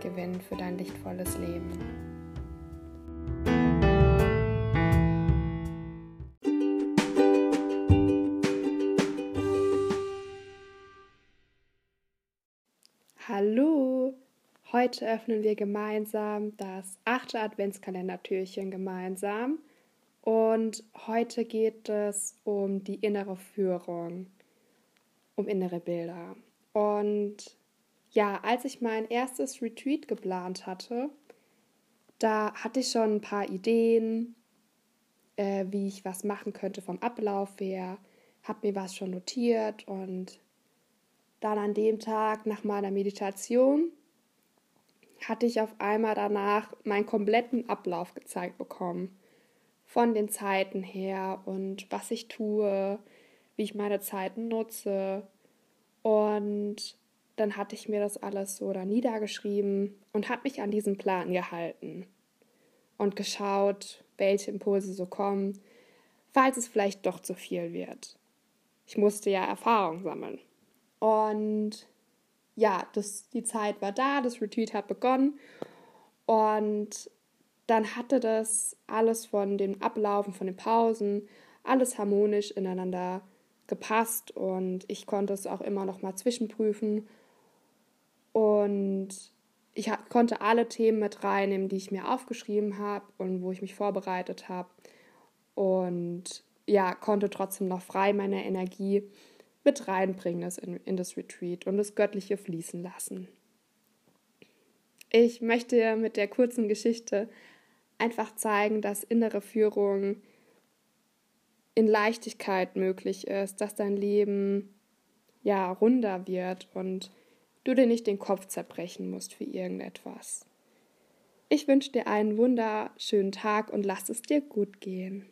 gewinnen für dein lichtvolles Leben. Hallo! Heute öffnen wir gemeinsam das achte Adventskalendertürchen gemeinsam. Und heute geht es um die innere Führung, um innere Bilder. Und ja, als ich mein erstes Retreat geplant hatte, da hatte ich schon ein paar Ideen, äh, wie ich was machen könnte vom Ablauf her, habe mir was schon notiert und dann an dem Tag nach meiner Meditation hatte ich auf einmal danach meinen kompletten Ablauf gezeigt bekommen. Von den Zeiten her und was ich tue, wie ich meine Zeiten nutze. Und dann hatte ich mir das alles so da niedergeschrieben und habe mich an diesen Plan gehalten und geschaut, welche Impulse so kommen, falls es vielleicht doch zu viel wird. Ich musste ja Erfahrung sammeln. Und ja, das, die Zeit war da, das Retreat hat begonnen und dann hatte das alles von dem Ablaufen, von den Pausen, alles harmonisch ineinander gepasst und ich konnte es auch immer noch mal zwischenprüfen und ich konnte alle Themen mit reinnehmen, die ich mir aufgeschrieben habe und wo ich mich vorbereitet habe. Und ja, konnte trotzdem noch frei meine Energie mit reinbringen in, in das Retreat und das Göttliche fließen lassen. Ich möchte mit der kurzen Geschichte einfach zeigen, dass innere Führung in Leichtigkeit möglich ist, dass dein Leben ja runder wird und du dir nicht den Kopf zerbrechen musst für irgendetwas. Ich wünsche dir einen wunderschönen Tag und lass es dir gut gehen.